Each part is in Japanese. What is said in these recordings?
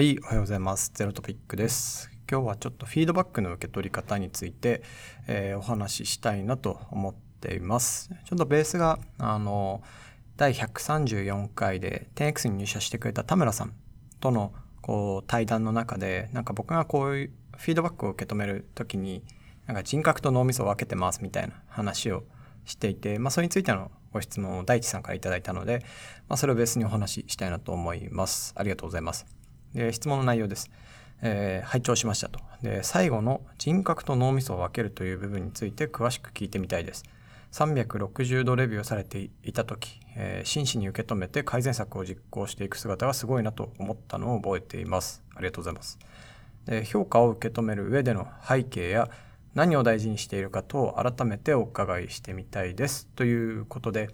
はい、おはようございます。ゼロトピックです。今日はちょっとフィードバックの受け取り方について、えー、お話ししたいなと思っています。ちょっとベースが、あの、第134回で 10X に入社してくれた田村さんとのこう対談の中で、なんか僕がこういうフィードバックを受け止める時に、なんか人格と脳みそを分けてますみたいな話をしていて、まあそれについてのご質問を大地さんから頂いたので、まあそれをベースにお話ししたいなと思います。ありがとうございます。で、質問の内容です。えー、拝聴しましたと。で、最後の人格と脳みそを分けるという部分について詳しく聞いてみたいです。360度レビューされていた時、えー、真摯に受け止めて改善策を実行していく姿がすごいなと思ったのを覚えています。ありがとうございます。で評価を受け止める上での背景や何を大事にしているかと改めてお伺いしてみたいです。ということで、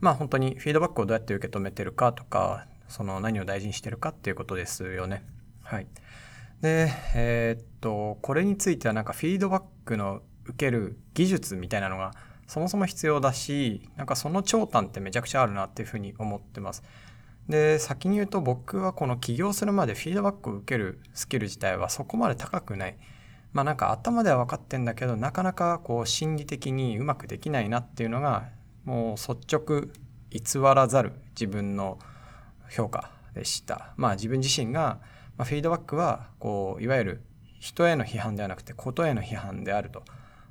まあ本当にフィードバックをどうやって受け止めてるかとか、その何を大事にしてるかっていうことですよね。はい。で、えー、っと、これについてはなんかフィードバックの受ける技術みたいなのがそもそも必要だし、なんかその長短ってめちゃくちゃあるなっていうふうに思ってます。で、先に言うと僕はこの起業するまでフィードバックを受けるスキル自体はそこまで高くない。まあなんか頭では分かってんだけど、なかなかこう心理的にうまくできないなっていうのが、もう率直偽らざる自分の評価でした。まあ自分自身が、まあ、フィードバックはこういわゆる人への批判ではなくてことへの批判であると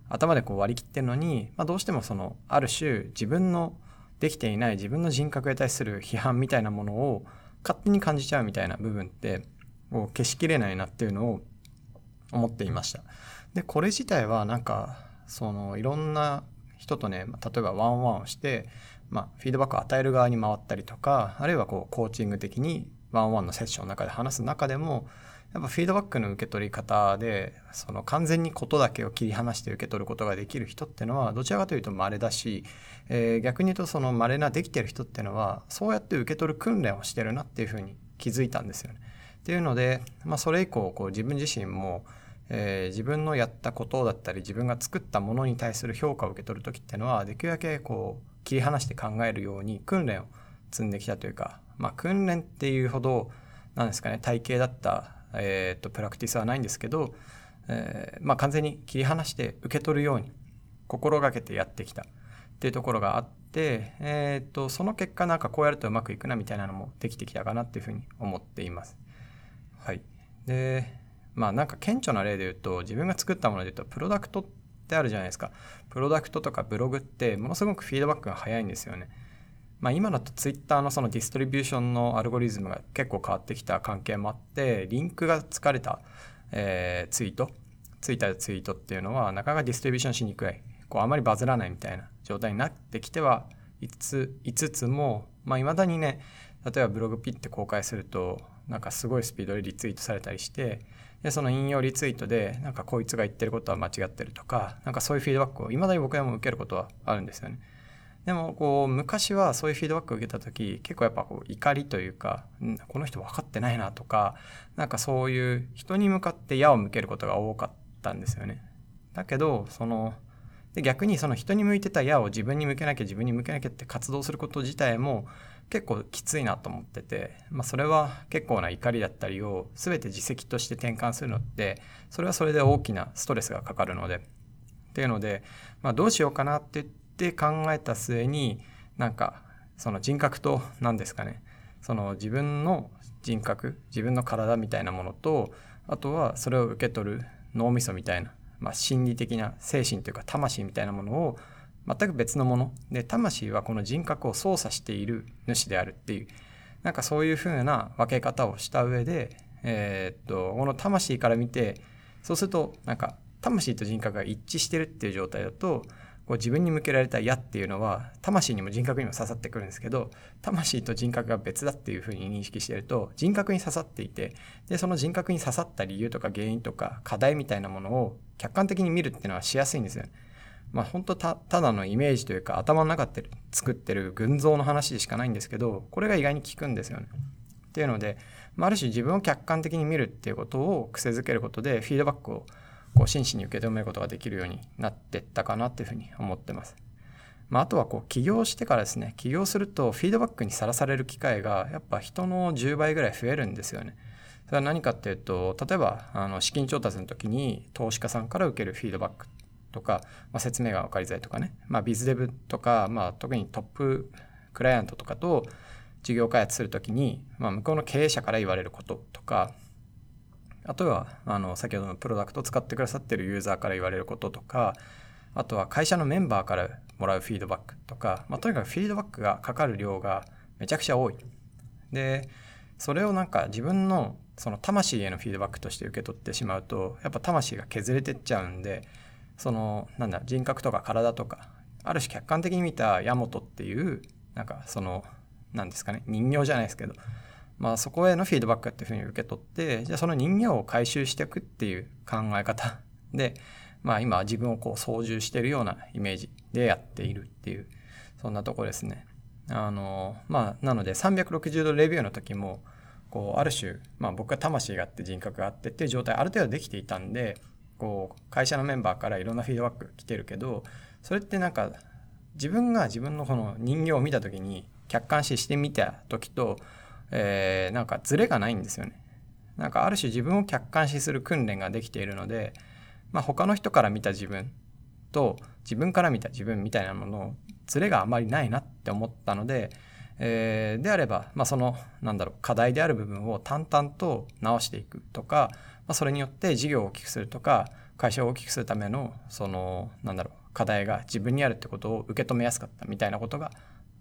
頭でこう割り切ってるのに、まあ、どうしてもそのある種自分のできていない自分の人格に対する批判みたいなものを勝手に感じちゃうみたいな部分ってこう消しきれないなっていうのを思っていました。でこれ自体はなんかそのいろんな人とね例えばワンワンをしてまあ、フィードバックを与える側に回ったりとかあるいはこうコーチング的にワンワンのセッションの中で話す中でもやっぱフィードバックの受け取り方でその完全にことだけを切り離して受け取ることができる人っていうのはどちらかというと稀だし、えー、逆に言うとその稀なできてる人っていうのはそうやって受け取る訓練をしてるなっていうふうに気づいたんですよね。っていうので、まあ、それ以降こう自分自身もえー、自分のやったことだったり自分が作ったものに対する評価を受け取る時っていうのはできるだけこう切り離して考えるように訓練を積んできたというか、まあ、訓練っていうほどなんですかね体系だった、えーと、プラクティスはないんですけど、えー、まあ、完全に切り離して受け取るように心がけてやってきたっていうところがあって、えーと、その結果なんかこうやるとうまくいくなみたいなのもできてきたかなっていうふうに思っています。はい、でまあなんか顕著な例で言うと自分が作ったもので言うとプロダクトってってあるじゃないですか。プロダクトとかブログってものすごくフィードバックが早いんですよね。まあ、今だと Twitter のその distribution のアルゴリズムが結構変わってきた関係もあってリンクがつかれた、えー、ツイートついたツイートっていうのはなかなか distribution しにくいこうあまりバズらないみたいな状態になってきてはいついつつもまあ、未だにね例えばブログピッて公開するとなんかすごいスピードでリツイートされたりしてでその引用リツイートでなんかこいつが言ってることは間違ってるとかなんかそういうフィードバックをいまだに僕でも受けることはあるんですよね。でもこう昔はそういうフィードバックを受けた時結構やっぱこう怒りというか、うん、この人分かってないなとかなんかそういう人に向かって矢を向けることが多かったんですよね。だけどそので逆にその人に向いてた矢を自分に向けなきゃ自分に向けなきゃって活動すること自体も結構きついなと思ってて、まあ、それは結構な怒りだったりを全て自責として転換するのってそれはそれで大きなストレスがかかるので。っていうので、まあ、どうしようかなって言って考えた末になんかその人格と何ですかねその自分の人格自分の体みたいなものとあとはそれを受け取る脳みそみたいなまあ、心理的な精神というか魂みたいなものを全く別のもので魂はこの人格を操作している主であるっていうなんかそういうふうな分け方をした上で、えー、っとこの魂から見てそうするとなんか魂と人格が一致してるっていう状態だとこう自分に向けられた矢っていうのは魂にも人格にも刺さってくるんですけど魂と人格が別だっていうふうに認識してると人格に刺さっていてでその人格に刺さった理由とか原因とか課題みたいなものを客観的に見るっていうのはしやすいんですよ、ね。まあ本当たただのイメージというか頭の中で作ってる群像の話でしかないんですけどこれが意外に効くんですよね。っていうので、まあ、ある種自分を客観的に見るっていうことを癖づけることでフィードバックをこう真摯に受け止めることができるようになってったかなっていうふうに思ってます。まあ、あとはこう起業してからですね起業するとフィードバックにさらされる機会がやっぱ人の10倍ぐらい増えるんですよね。それは何かっていうと例えばあの資金調達の時に投資家さんから受けるフィードバックとか、まあ、説明が分かりづらいとかね、まあ、ビズデブとか、まあ、特にトップクライアントとかと事業開発する時に、まあ、向こうの経営者から言われることとかあとはあの先ほどのプロダクトを使ってくださってるユーザーから言われることとかあとは会社のメンバーからもらうフィードバックとか、まあ、とにかくフィードバックがかかる量がめちゃくちゃ多い。でそれをなんか自分のその魂へのフィードバックとして受け取ってしまうとやっぱ魂が削れてっちゃうんでそのなんだ人格とか体とかある種客観的に見たヤモトっていうなんかその何ですかね人形じゃないですけどまあそこへのフィードバックっていうふうに受け取ってじゃあその人形を回収していくっていう考え方でまあ今自分をこう操縦してるようなイメージでやっているっていうそんなとこですね。あのまあなので360度レビューの時もこうある種、まあ、僕は魂があって人格があってっていう状態ある程度できていたんでこう会社のメンバーからいろんなフィードバック来てるけどそれってなんか自分が自分のこの人形を見た時に客観視してみた時と、えー、なんかズレがないんですよね。なんかある種自分を客観視する訓練ができているので、まあ、他の人から見た自分と自分から見た自分みたいなもののズレがあまりないなって思ったので、えー、であれば、まあ、そのなんだろう課題である部分を淡々と直していくとか、まあ、それによって事業を大きくするとか会社を大きくするためのそのなんだろう課題が自分にあるってことを受け止めやすかったみたいなことが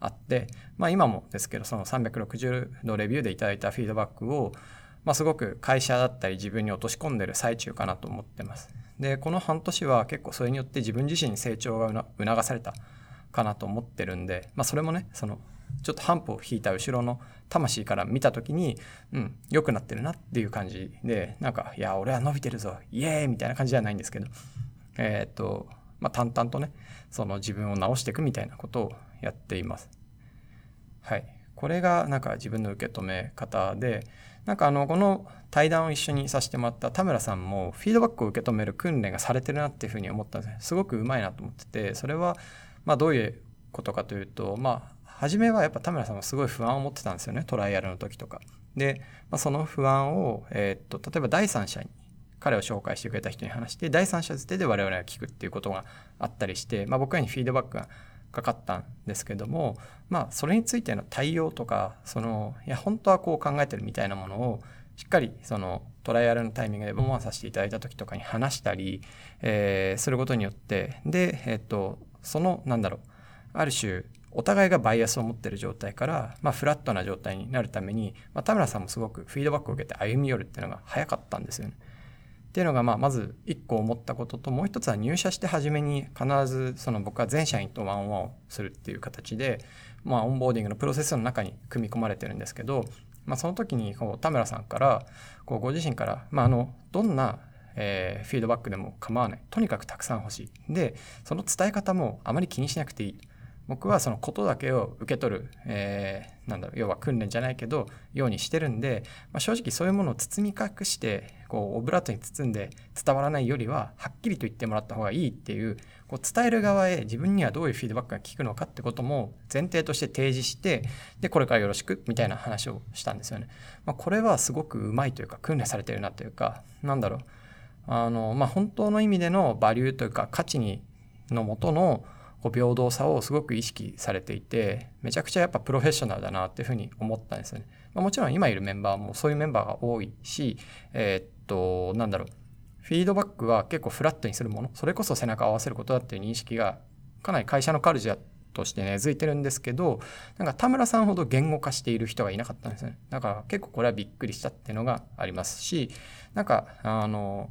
あって、まあ、今もですけどその360度レビューでいただいたフィードバックを、まあ、すごく会社だったり自分に落とし込んでる最中かなと思ってます。でこの半年は結構それによって自分自身に成長が促されたかなと思ってるんで、まあ、それもねそのちょっと半歩を引いた後ろの魂から見た時にうん良くなってるなっていう感じでなんか「いや俺は伸びてるぞイエーイ!」みたいな感じじゃないんですけどえー、っとまあ淡々とねその自分を直していくみたいなことをやっています。はいこれがなんか自分の受け止め方でなんかあのこの対談を一緒にさせてもらった田村さんもフィードバックを受け止める訓練がされてるなっていうふうに思ったんですすごくうまいなと思っててそれはまあどういうことかというとまあ初めはやっぱ田村さんはすごい不安を持ってたんですよねトライアルの時とか。で、まあ、その不安を、えー、っと例えば第三者に彼を紹介してくれた人に話して第三者捨てで我々が聞くっていうことがあったりして、まあ、僕らにフィードバックがかかったんですけどもまあそれについての対応とかそのいや本当はこう考えてるみたいなものをしっかりそのトライアルのタイミングでボマンさせていただいた時とかに話したり、えー、することによってで、えっとそのなんだろうある種お互いがバイアスを持ってる状態から、まあ、フラットな状態になるために、まあ、田村さんもすごくフィードバックを受けて歩み寄るっていうのが早かったんですよね。っていうのがまあまず1個思ったことともう一つは入社して初めに必ずその僕は全社員とワンオンワンをするっていう形で、まあ、オンボーディングのプロセスの中に組み込まれてるんですけど、まあ、その時にこう田村さんからこうご自身から、まあ、あのどんなえ、フィードバックでも構わない。とにかくたくさん欲しい。でその伝え方もあまり気にしなくていい。僕はそのことだけを受け取る、えー、なんだろう要は訓練じゃないけどようにしてるんで、まあ、正直そういうものを包み隠してこうオブラートに包んで伝わらないよりははっきりと言ってもらった方がいいっていうこう伝える側へ自分にはどういうフィードバックが効くのかってことも前提として提示してでこれからよろしくみたいな話をしたんですよね。まあ、これはすごくうまいというか訓練されてるなというかなんだろうあの、まあ、本当の意味でのバリューというか価値にのもとのこう平等さをすごく意識されていてめちゃくちゃやっぱプロフェッショナルだなっていうふうに思ったんですよね。まあ、もちろん今いるメンバーもそういうメンバーが多いし、えー、っとなんだろう。フィードバックは結構フラットにするもの。それこそ背中を合わせることだっていう認識がかなり会社のカルチャーとして根付いてるんですけどなんか田村さんほど言語化している人がいなかったんですね。だから結構これはびっくりしたっていうのがありますしなんかあの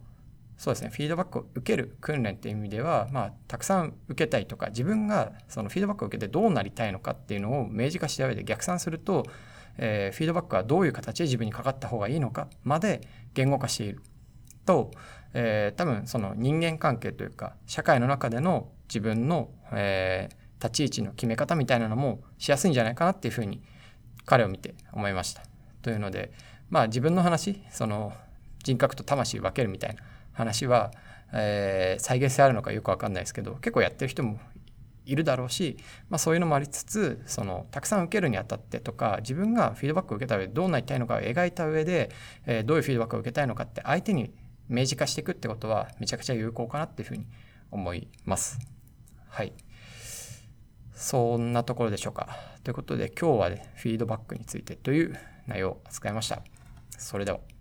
そうですねフィードバックを受ける訓練っていう意味では、まあ、たくさん受けたいとか自分がそのフィードバックを受けてどうなりたいのかっていうのを明示化した上で逆算すると、えー、フィードバックはどういう形で自分にかかった方がいいのかまで言語化していると、えー、多分その人間関係というか社会の中での自分の、えー、立ち位置の決め方みたいなのもしやすいんじゃないかなっていうふうに彼を見て思いました。というのでまあ自分の話その人格と魂分けるみたいな話は、えー、再現性あるのかよく分かんないですけど結構やってる人もいるだろうし、まあ、そういうのもありつつそのたくさん受けるにあたってとか自分がフィードバックを受けた上でどうなりたいのかを描いた上で、えー、どういうフィードバックを受けたいのかって相手に明示化していくってことはめちゃくちゃ有効かなっていうふうに思います。はい。そんなところでしょうか。ということで今日は、ね、フィードバックについてという内容を扱いました。それでは。